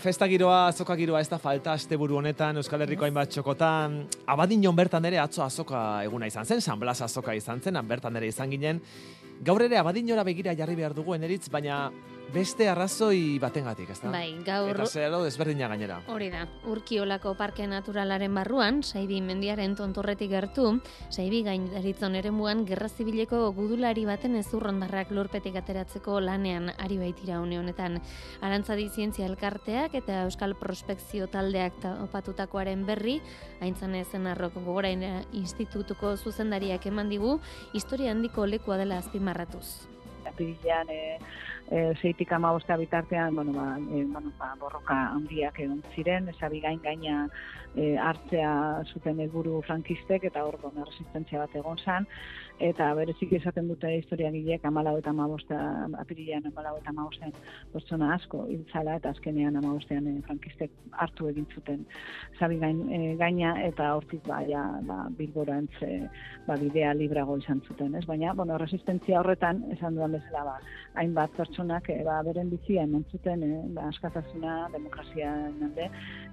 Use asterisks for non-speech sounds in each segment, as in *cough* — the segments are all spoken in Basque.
festa giroa, azoka giroa ez da falta asteburu honetan Euskal Herriko hainbat txokotan. Abadinon bertan ere atzo azoka eguna izan zen, San Blas azoka izan zen, bertan ere izan ginen. Gaur ere abadinora begira jarri behar dugu eneritz, baina beste arrazoi batengatik, ezta? Bai, gaur... Eta zeharo desberdina gainera. Hori da, urkiolako parke naturalaren barruan, saibi mendiaren tontorretik gertu, saibi gain daritzon ere muan, gerra zibileko gudulari baten ezurrondarrak lurpetik ateratzeko lanean ari baitira une honetan. Arantzadi zientzia elkarteak eta Euskal Prospekzio taldeak opatutakoaren berri, haintzan ezen arrok gogorain institutuko zuzendariak eman digu, historia handiko lekua dela azpimarratuz. Apirilean, e, e, zeitik ama bitartean, bueno, ba, e, bueno, ba, borroka handiak egon ziren, esabi gain gaina e, hartzea zuten helburu frankistek, eta hor gona resistentzia bat egon zan, eta berezik esaten dute historia gilek amalau eta amabosta, apirilean amalau eta amabosten pertsona asko hiltzala, eta azkenean amabostean e, frankistek hartu egin zuten zabi gain, e, gaina, eta hortik ba, ja, ba, bilbora entze, ba, bidea librago izan zuten, ez? Baina, bueno, resistentzia horretan, esan duan bezala, ba, hainbat pertsonak e, ba, beren bizia eman zuten, e, ba, askatasuna, demokrazia alde,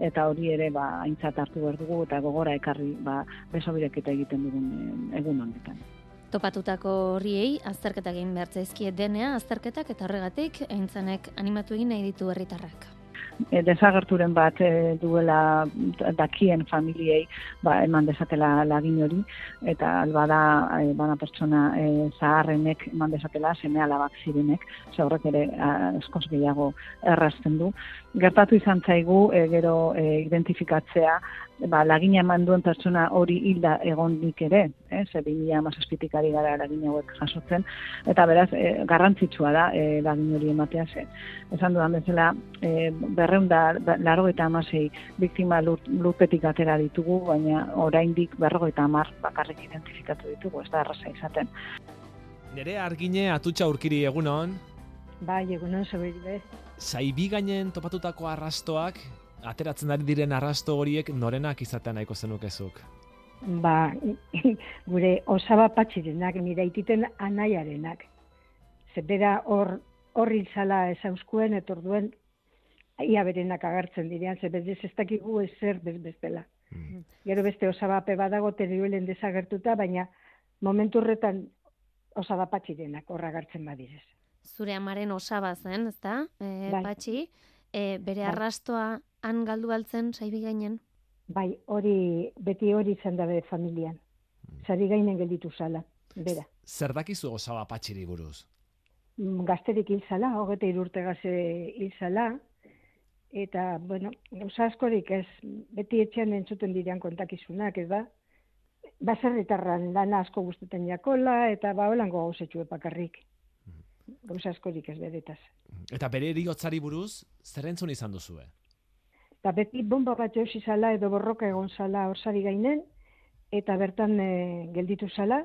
eta hori ere, ba, aintzat hartu behar dugu, eta gogora ekarri, ba, besobirek eta egiten dugun e, egun honetan. Topatutako horriei, azterketak egin behar zaizkie denea, azterketak eta horregatik, aintzanek animatu egin nahi ditu herritarrak. E, desagerturen bat e, duela dakien familiei ba, eman desatela lagin hori eta alba da e, bana pertsona e, zaharrenek eman desatela seme alabak zirenek zaurrek ere eskos gehiago errazten du. Gertatu izan zaigu e, gero e, identifikatzea ba, lagina eman duen pertsona hori hilda egon dik ere, eh, ze bimila mazazpitik ari gara lagina hauek jasotzen, eta beraz, e, garrantzitsua da e, lagin hori ematea zen. Esan dudan bezala, e, berreunda, laro eta amasei biktima lurpetik atera ditugu, baina oraindik berrogo eta amar bakarrik identifikatu ditugu, ez da erraza izaten. Nere argine atutxa urkiri egunon? Bai, egunon, zeberik Zaibi gainen topatutako arrastoak, ateratzen ari diren arrasto horiek norenak izatean nahiko zenukezuk? Ba, *laughs* gure osaba patxirenak, nire ititen anaiarenak. Zebera hor horri zala ezauskuen, etorduen, ia berenak agertzen direan, ze bez ez dakigu ezer bez bestela. Mm. Gero beste osabape badago teriuelen desagertuta, baina momentu horretan osaba patxirenak horra agertzen badirez. Zure amaren osaba zen, ezta? E, bai. Patxi, e, bere bai. arrastoa han galdu altzen saibi gainen? Bai, hori beti hori izan da familian. Sari gainen gelditu zala, bera. Zer dakizu osaba patxiri buruz? Mm, gazterik hil zala, hogete irurte gaze hil zala, eta, bueno, gauza askorik ez, beti etxean entzuten direan kontakizunak, ez da? Baserritarran lana asko guztuten jakola, eta ba, holango gauzetxu epakarrik. Mm. Gauza askorik ez beretaz. Eta bere eriotzari buruz, zer entzun izan duzue? Eta beti bomba bat josi zala edo borroka egon zala orsari gainen, eta bertan e, gelditu zala,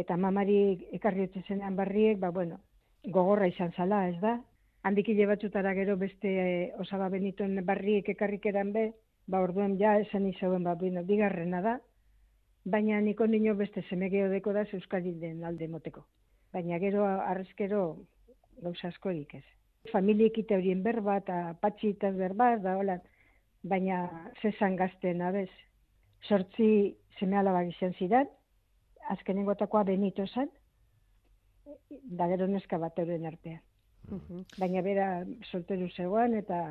eta mamari ekarri zenean barriek, ba, bueno, gogorra izan zala, ez da? Handikile batzutara gero beste e, osaba benituen barriek ekarrik eran be, ba, orduen ja esan izauen, ba, bueno, digarrena da, baina niko nino beste semegeo deko da Euskadi den alde moteko. Baina gero, arrezkero, gauza askorik ez familiekite horien berba eta patxitaz berba, da hola, baina zesan gazten abez. Sortzi seme alabak izan zidan, azkenengo takoa benito zen, da gero neska bat euren artean. Baina bera solteru zegoan eta...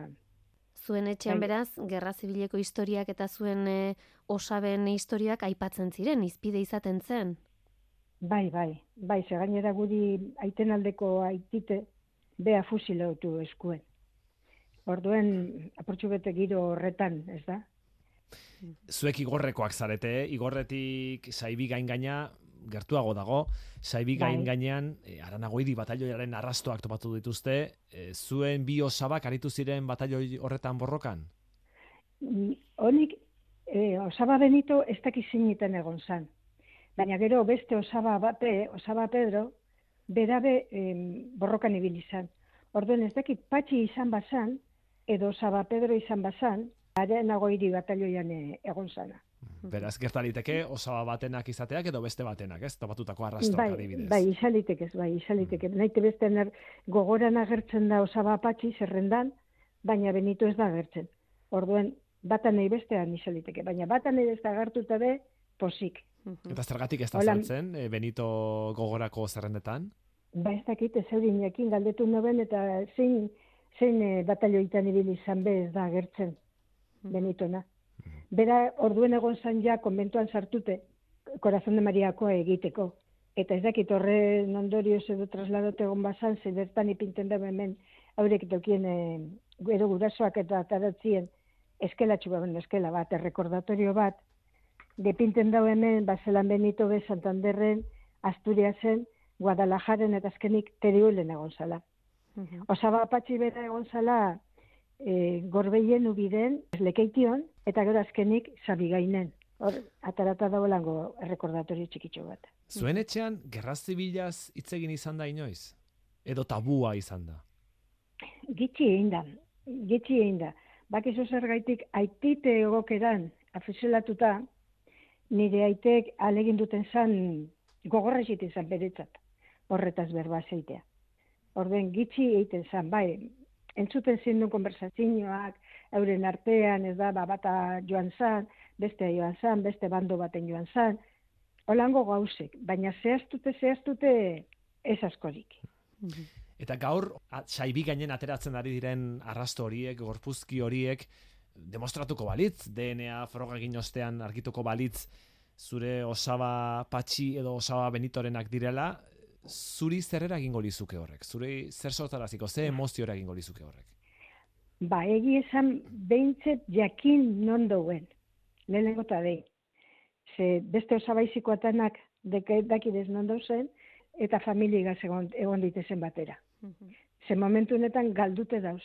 Zuen etxean bai. beraz, Gerra Zibileko historiak eta zuen e, osaben historiak aipatzen ziren, izpide izaten zen? Bai, bai, bai, ze gainera guri aiten aldeko aitite, bea fusilautu eskuen. Orduen, aportxu bete giro horretan, ez da? Zuek igorrekoak zarete, igorretik saibi gain gaina, gertuago dago, saibi gain bai. gainean, e, eh, aranagoidi batalloiaren arrastoak topatu dituzte, e, zuen bi osabak aritu ziren batalloi horretan borrokan? Mm, honik, e, osaba benito ez dakiziniten egon zan. Baina gero beste osaba bate, osaba Pedro, berabe borrokan ibili izan. Orduen ez dakit patxi izan bazan, edo Saba Pedro izan bazan, nago hiri batalioian eh, egon zana. Beraz, gertaliteke, osaba batenak izateak edo beste batenak, ez? Topatutako arrastoak bai, adibidez. Bai, izalitek ez, bai, izalitek. Mm. Naite beste gogoran agertzen da osaba patxi zerrendan, baina benito ez da agertzen. Orduen, bata nahi bestean izaliteke, baina bata nahi beste agertuta be, posik. Eta zergatik ez da Hola. saltzen, e, Benito gogorako zerrendetan? Ba ez dakit, ez eurinekin galdetu noben, eta zein, zein e, batalioitan ibili izan be ez da agertzen benitona. Bera, orduen egon zan ja, konbentuan sartute, Corazón de Mariakoa egiteko. Eta ez dakit horren ondorioz edo trasladote egon bazan, ze bertan ipinten da hemen haurek tokien e, gero gurasoak eta ataratzien eskelatxu baben eskela bat, errekordatorio bat, depinten dau hemen, bazelan Benito be Santanderren, Asturiasen, Guadalajaren eta azkenik teriulen egon zala. Osaba apatxi bera egon zala e, gorbeien ubiden, lekeition, eta gero azkenik zabigainen. Hor, atarata dauelango errekordatorio txikitxo bat. Zuen etxean, gerra zibilaz hitz egin izan da inoiz? Edo tabua izan da? Gitxi egin da, gitxi egin da. Bakizu zergaitik aitite egokeran afizelatuta, nire aitek alegin duten zan gogorra egiten zan beretzat, horretaz berba zeitea. Orden gitxi egiten zan, bai, entzuten zindun konversazioak, euren artean, ez da, ba, bata joan zan, beste joan zan, beste bando baten joan zan, holango gauzek, baina zehaztute, zehaztute ez askorik. Eta gaur, saibi gainen ateratzen ari diren arrasto horiek, gorpuzki horiek, demostratuko balitz, DNA froga egin ostean argituko balitz, zure osaba patxi edo osaba benitorenak direla, zuri zer eragingo lizuke horrek? Zuri zer sortaraziko, ze emoziora egingo lizuke horrek? Ba, egi esan behintzet jakin non dauen. Lehenengo eta behin. Ze beste osabaizikoatanak deke- dakidez non dauzen, eta familia egon, egon ditezen batera. Ze momentu honetan galdute dauz.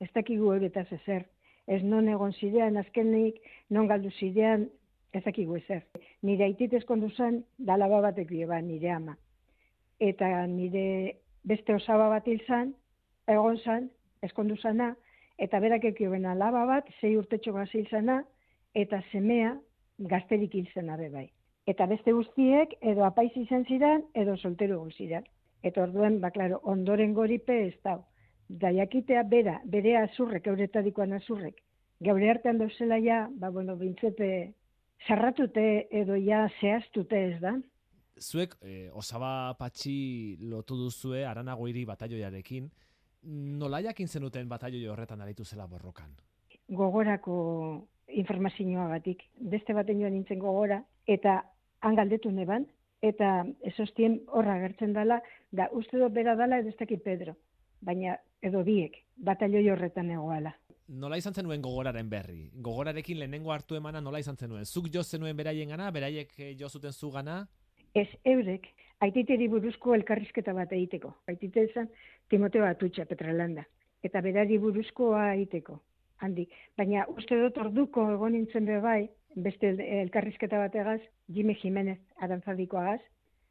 Ez dakigu euretaz ezer. Ez non egon zidean, azkenik, non galdu zidean, ez dakigu ezer. Nire aitit eskondu zen, dalaba batek dio ba, nire ama. Eta nire beste osaba bat hil zan, egon zan, eskondu zana, eta berak ekio bena alaba bat, sei urtetxo gazil zana, eta semea gazterik hil zena bai. Eta beste guztiek, edo apaiz izan ziren, edo soltero egon ziren. Eta orduen, ba, klaro, ondoren goripe ez dau. Da jakitea bera, bere azurrek, euretadikoan azurrek. Gaur artean dauzela ja, ba, bueno, bintzete, zarratute edo ja zehaztute ez da. Zuek eh, osaba patxi lotu duzue aranagoiri batalloiarekin, nola jakin zenuten batalloi horretan aritu zela borrokan? gogorako informazioagatik. Beste baten joan nintzen gogora, eta han galdetu neban, eta esostien horra agertzen dala, da uste dut bera ez dakit Pedro, baina edo biek, batalloi horretan egoala. Nola izan zenuen gogoraren berri? Gogorarekin lehenengo hartu emana nola izan zenuen? Zuk jo zenuen beraien gana, beraiek eh, jo zuten zu gana? Ez eurek, aititeri buruzko elkarrizketa bat egiteko. Aitite esan Timoteo Atutxa Petralanda. Eta berari buruzkoa egiteko. Handik. Baina uste dut orduko egon nintzen be bai, beste el- elkarrizketa bategaz, Jime Jimenez arantzadikoagaz,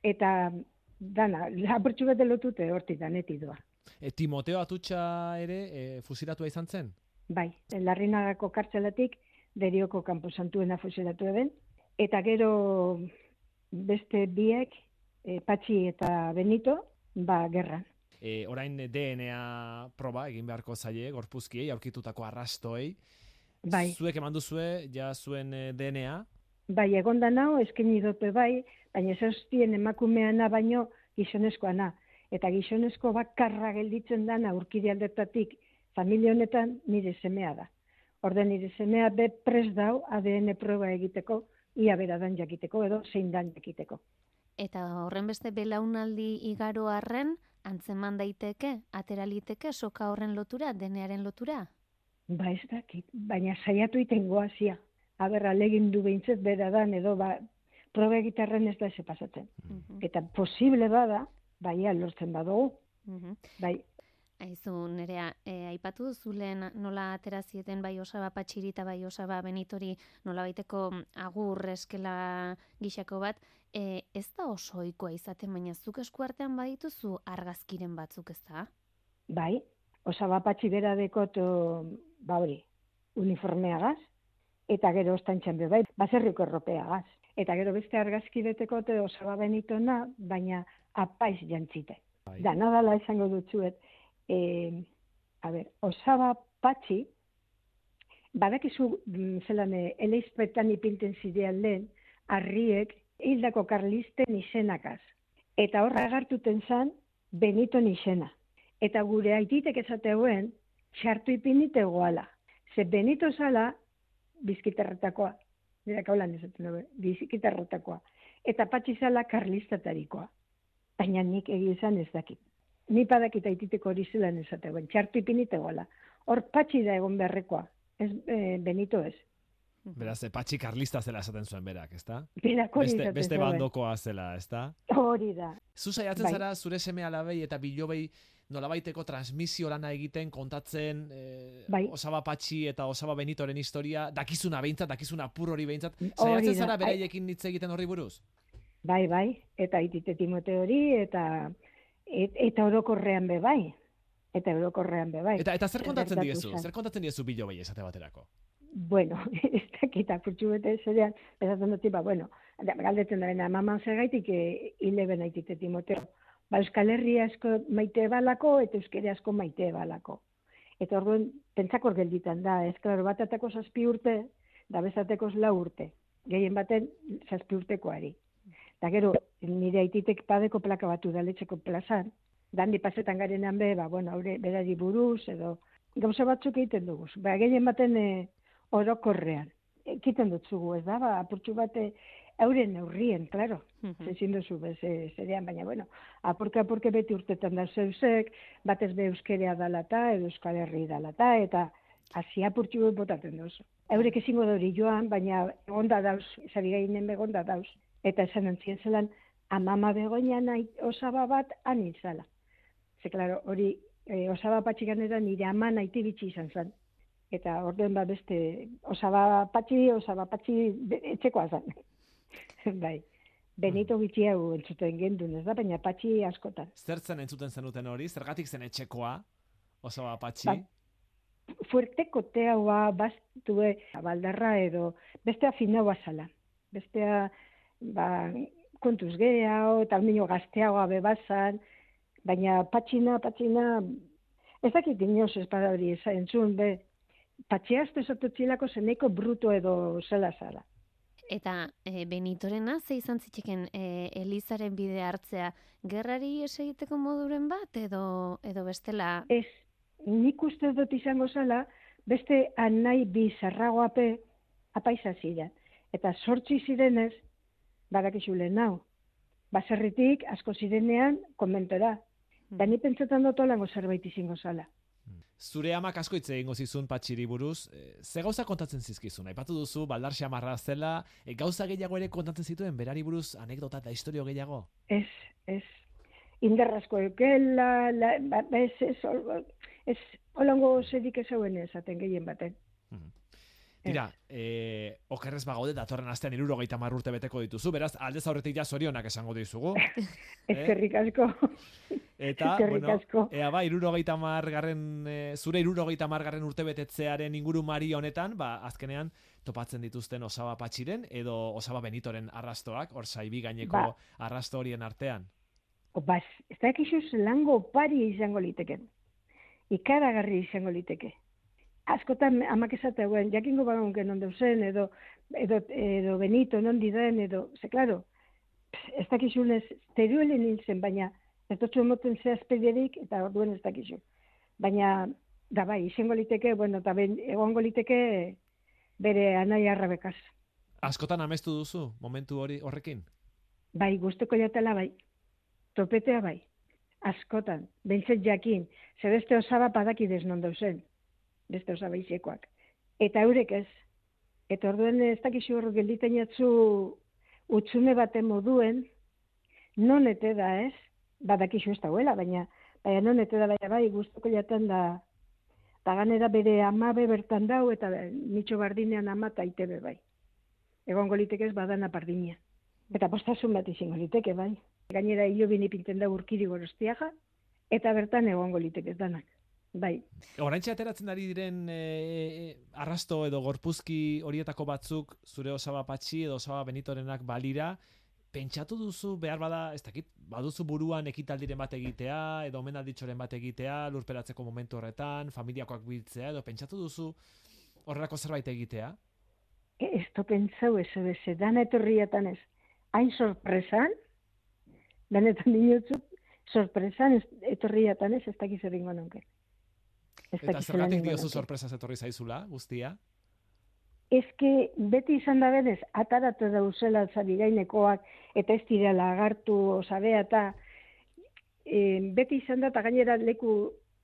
eta dana, lapurtxu bete lotute hortik daneti doa. E, Timoteo Atutxa ere e, fusilatua izan zen? Bai, larrinagako kartzelatik, derioko kanposantuena fusilatu eben, eta gero beste biek, e, Patxi eta Benito, ba, gerran. E, orain DNA proba egin beharko zaie, gorpuzkiei, aurkitutako arrastoei. Bai. Zuek eman duzue, ja zuen eh, DNA, Bai, egon da nao, eskeni dope bai, baina ez hostien emakumeana baino gizonezkoana. Eta gizonezko bakarra gelditzen dana urkide aldetatik familia honetan nire semea da. Orden nire semea be pres dau ADN proba egiteko, ia bera dan jakiteko edo zein dan jakiteko. Eta horren beste belaunaldi igaro arren, antzeman daiteke, atera liteke soka horren lotura, denearen lotura? Ba ez dakit, baina saiatu iten goazia. Aber, alegin du behintzet bera dan edo ba, proba egitarren ez da eze pasatzen. Mhm, Eta posible bada, baia lortzen badugu, mhm. bai, Aizu, nerea, e, aipatu zulen nola aterazieten bai osaba patxiri eta bai osaba benitori nola baiteko agur eskela gixako bat, e, ez da oso ohikoa izaten, baina zuk eskuartean badituzu argazkiren batzuk ez da? Bai, osaba patxi bera dekot, ba hori, uniformeagaz, eta gero ostantxan be bai, baserriko erropeagaz. Eta gero beste argazki betekot osaba benitona, baina apaiz jantzite. Bai. Da, nadala esango dutzuet, e, a ber, osaba patxi, badakizu mm, zelan eh, eleizpetan ipinten zidean lehen, harriek hildako karlisten izenakaz. Eta horra agartuten zan, Benito izena. Eta gure aititek esateuen, txartu ipinite goala. Ze Benito zala, bizkitarretakoa. Nera kaulan esaten dugu, bizkitarretakoa. Eta patxi zala karlistatarikoa. Baina nik egizan ez dakit. Ni padakita aititeko hori zelan esateuen, txartu ipinite goala. Hor patxi da egon beharrekoa, ez e, Benito ez. Beraz, e, patxi karlista zela esaten zuen berak, ezta? Berak hori Beste, beste zuen. bandokoa zela, ezta? Hori da. Zu saiatzen Bai. zara zure seme alabei eta bilobei nolabaiteko transmisio lana egiten kontatzen eh, Bai. Osaba Patxi eta Osaba Benitoren historia, dakizuna behintzat, dakizuna apur hori behintzat. Saiatzen zara beraiekin hitz egiten horri buruz? Bai, bai, eta itite Timote hori, eta et, eta orokorrean be bai. Eta orokorrean be bai. Eta eta zer kontatzen diezu? Zer kontatzen diezu bilobei esate baterako? Bueno, *laughs* ez dakit apurtxu bete zerean, pesatzen dut, ba, bueno, galdetzen da bena, maman zergaitik e, hile bena itite Timoteo. Ba, Euskal Herria asko maite balako, eta Euskere asko maite balako. Eta orduan, pentsakor gelditan da, ez, klaro, batatako zazpi urte, da bezateko lau urte. Gehien baten zazpi urtekoari. Da gero, nire aititek padeko plaka batu daletxeko plazan, dandi pasetan garenean be, ba, bueno, haure berari buruz, edo gauza batzuk egiten dugu. Ba, gehien baten e, orokorrean. Ekiten dut zugu, ez da, ba, apurtxu bate, euren neurrien, klaro, Mhm. ezin duzu bez, e, zerean, baina, bueno, apurke apurke beti urtetan da zeusek, batez be euskerea dalata, edo euskal herri dalata, eta hasi apurtxu botaten duzu. Eurek ezingo hori joan, baina egonda dauz, zari gainen begonda dauz, eta esan antzien zelan, amama begoina nahi osaba bat anin zala. Ze, klaro, hori, e, osaba patxiganera nire ama nahi bitxi izan zen. Eta orduen ba beste, osaba patxi, osaba patxi etxekoa zen. *laughs* bai. Benito bitxi hau entzuten gendun, ez da, baina patxi askotan. Zertzen entzuten zenuten hori? Zergatik zen etxekoa? Osaba Patxi? Ba, fuerteko teaua bastue baldarra edo bestea finaua zala. Bestea ba, kontuz gehiago, eta nio gazteagoa bebazan, baina patxina, patxina, ez dakit inoz ez bada hori eza entzun, be, patxiazte esatutxilako zeneko bruto edo zela zala. Eta e, Benitorena ze izan zitzeken e, Elizaren bide hartzea gerrari ez egiteko moduren bat edo edo bestela Ez, nik uste dut izango zala, beste anai bi zarragoape apaisa ziren. Eta sortzi zirenez, badakizu lehen hau. Baserritik asko zirenean konbentora. Da ni pentsetan dut olango zerbait izango zala. Zure amak asko hitz egingo zizun patxiri buruz, e, ze gauza kontatzen zizkizun? Aipatu duzu, baldar xamarra zela, e, gauza gehiago ere kontatzen zituen, berari buruz anekdota eta historio gehiago? Ez, ez. Inderrazko eukela, la, ba, ba, ez, ez, ez, olango zerik ez hauen esaten gehien baten. Tira, e, okerrez bagaude datorren astean irurogeita urte beteko dituzu, beraz, aldez aurretik ja zorionak esango dizugu. *laughs* Ezkerrik asko. Eta, bueno, asko. ea ba, irurogeita garren, e, zure irurogeita garren urte betetzearen inguru mari honetan, ba, azkenean topatzen dituzten osaba patxiren edo osaba benitoren arrastoak, hor saibi gaineko Ba. arrasto horien artean. Baz, ez dakizu zelango pari izango liteken. Ikaragarri izango liteke. Askotan amak esateuen, jakingo bagonke non dauzen, edo, edo, edo Benito non didan, edo, ze, klaro, ez dakizunez, teruelen nintzen, baina ez dutzu emoten zehazpedirik, eta orduen ez dakizu. Baina, da bai, izango liteke, bueno, eta ben, egongo liteke bere anai arrabekaz. Askotan amestu duzu, momentu hori horrekin? Bai, guzteko jatela bai. Topetea bai. Askotan, behintzet jakin, ze beste osaba padakidez non dauzen. Beste osaba iziekoak. Eta eurek ez. Eta orduen ez dakizu hor gelditen jatzu utxune baten moduen, non ete da ez, badakizu ez dauela, baina, baina non ete da baina bai, guztoko jaten da, eta ganera bere amabe bertan dau, eta nitxo bardinean ama eta itebe bai. Egongo liteke ez badana pardina. Eta postasun bat izango liteke, bai. Gainera hilo bini pinten da urkiri gorostiaga, eta bertan egongo liteke danak. Bai, Oraintxe ateratzen ari diren e, e, arrasto edo gorpuzki horietako batzuk zure osaba patxi edo osaba benitorenak balira, pentsatu duzu behar bada, ez dakit, baduzu buruan ekitaldiren bat egitea, edo omenalditxoren bat egitea, lurperatzeko momentu horretan, familiakoak biltzea, edo pentsatu duzu horrelako zerbait egitea? E, ez to pentsau ez, ez, dan etorriatan ez. Hain sorpresan, benetan dinotzu, sorpresan etorriatan ez, ez dakiz eringo nonke. Eta zergatik diozu sorpresa etorri zaizula, guztia? Ezke beti izan da benez, ataratu dauzela zabigainekoak, eta ez direla agartu osabea, eta e, beti izan da, eta gainera leku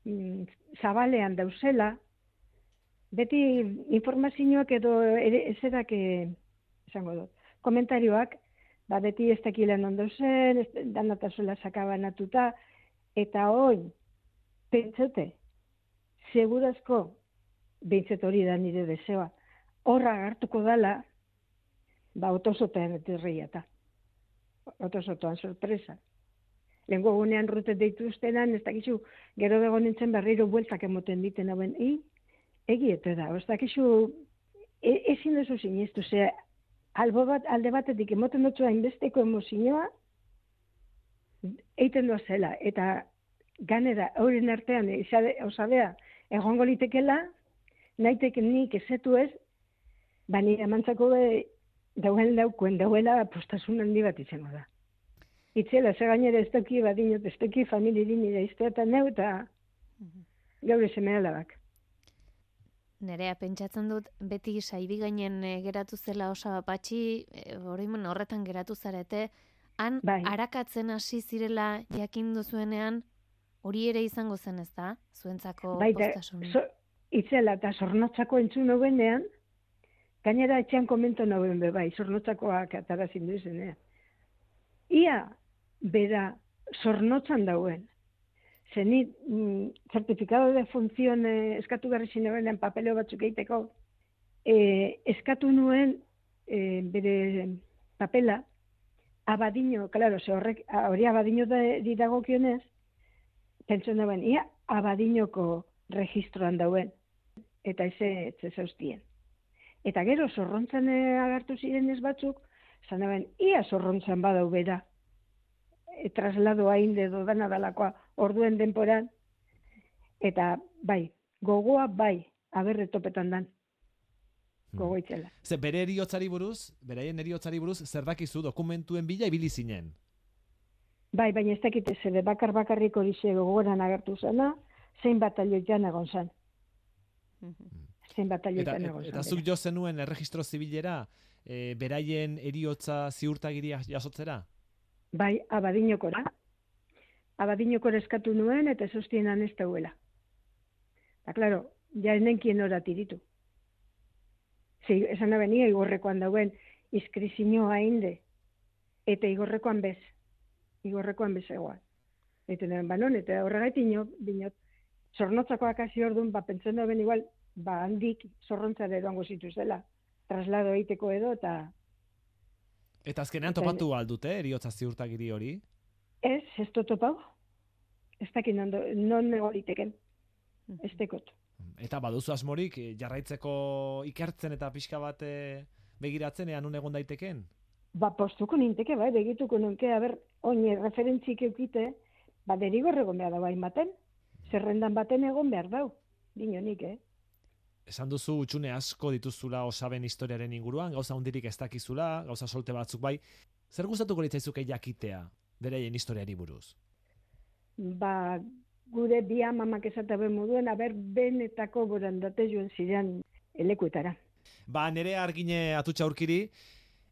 mm, zabalean dauzela, beti informazioak edo ezerak, esango dut, komentarioak, ba, beti ez dakilen ondo zen, danatazuela sakaban atuta, eta hoi, pentsote, segurazko, behintzet hori da nire deseoa, horra hartuko dala, ba, eterria eta. Otosotoan sorpresa. Lengo gunean rute deitu ustenan, ez dakizu, gero bego nintzen berriro bueltak emoten diten hauen, i, egi eta da, ez dakizu, e, ezin duzu sinistu, ze, albo bat, alde batetik emoten dutzu hainbesteko emozioa, eiten doa zela, eta ganera, horren artean, osabea, egongo litekela, naiteke nik ezetu ez, Bani emantzako be, dauen daukuen, dauela postasun handi bat izango da. Itzela, ze gainera ez toki badinot, ez toki famili nire iztea eta neu eta mhm. gaur seme alabak. Nerea, pentsatzen dut, beti saibi gainen eh, geratu zela osa patxi, e, horretan geratu zarete, han bai. arakatzen hasi zirela jakin duzuenean, hori ere izango zen ez da, zuentzako bai. So, itzela, eta zornotzako entzun benean, Gainera etxean komento nagoen be bai, zornotzakoak atarazin duzen, Ia, bera, zornotzan dauen. Zenit, mm, certificado de función eh, eskatu berri zinean papeleo batzuk egiteko, eh, eskatu nuen eh, bere papela, abadino, claro, ze horrek, hori abadino da, didago pentsu nagoen, ia, abadinoko registroan dauen, eta ez zauztien. Eta gero zorrontzan eh, agertu ziren ez batzuk, zan ia zorrontzan badau bera. E, traslado hain dedo dana dalakoa orduen denporan. Eta bai, gogoa bai, aberre topetan dan. Hmm. Gogo itxela. Ze bere eriotzari buruz, beraien eriotzari buruz, zer dakizu dokumentuen bila ibili zinen? Bai, baina ez dakite zede bakar bakarrik hori ze gogoran agertu zena, zein batalio jan egon zan. Hmm zen batalioetan egon. Eta, eta zuk jo zenuen erregistro zibilera, e, beraien eriotza ziurtagiria jasotzera? Bai, abadinokora. Abadinokora eskatu nuen eta sostienan ez dauela. Eta, klaro, ja enenkien ora tiritu. Zi, esan abenia igorrekoan dauen iskrizinoa inde, eta igorrekoan bez. Igorrekoan bez egoan. Eta banon, eta horregaitik dinot, zornotzakoak hasi orduan, ba, pentsen igual, ba handik zorrontzara edoango zituzela traslado egiteko edo eta Eta azkenean topatu aldute, eriotza ziurtagiri hori? Ez, ez to topau. Ez dakin non negoriteken. Ez tekot. Eta baduzu asmorik, eh, jarraitzeko ikertzen eta pixka bat eh, begiratzen ean egon daiteken? Ba, postuko ninteke, bai, begituko nunke, haber, oine, referentzik eukite, ba, derigorregon behar da bain baten. Zerrendan baten egon behar dau. Dino nik, eh? esan duzu utxune asko dituzula osaben historiaren inguruan, gauza hundirik ez dakizula, gauza solte batzuk bai. Zer gustatuko litzaizuke jakitea bereien historiari buruz? Ba, gure bi amamak esate ben moduen, aber benetako borandate joan ziren elekuetara. Ba, nere argine atutxa urkiri,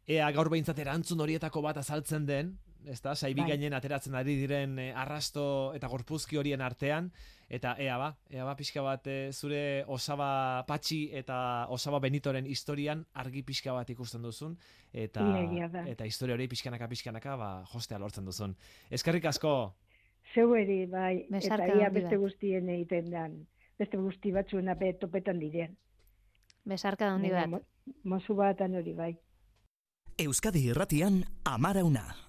ea gaur behintzat erantzun horietako bat azaltzen den, ez da, saibi bai. gainen ateratzen ari diren eh, arrasto eta gorpuzki horien artean, eta ea ba, ea ba pixka bat eh, zure osaba patxi eta osaba benitoren historian argi pixka bat ikusten duzun, eta, eta historia hori pixkanaka pixkanaka ba, jostea lortzen duzun. Eskerrik asko! Zeu eri, bai, eta ia beste guztien egiten dan, beste guzti batzuen ape topetan diren. Besarka da hondi bat. Mozu bat hori, bai. Euskadi irratian, amara una.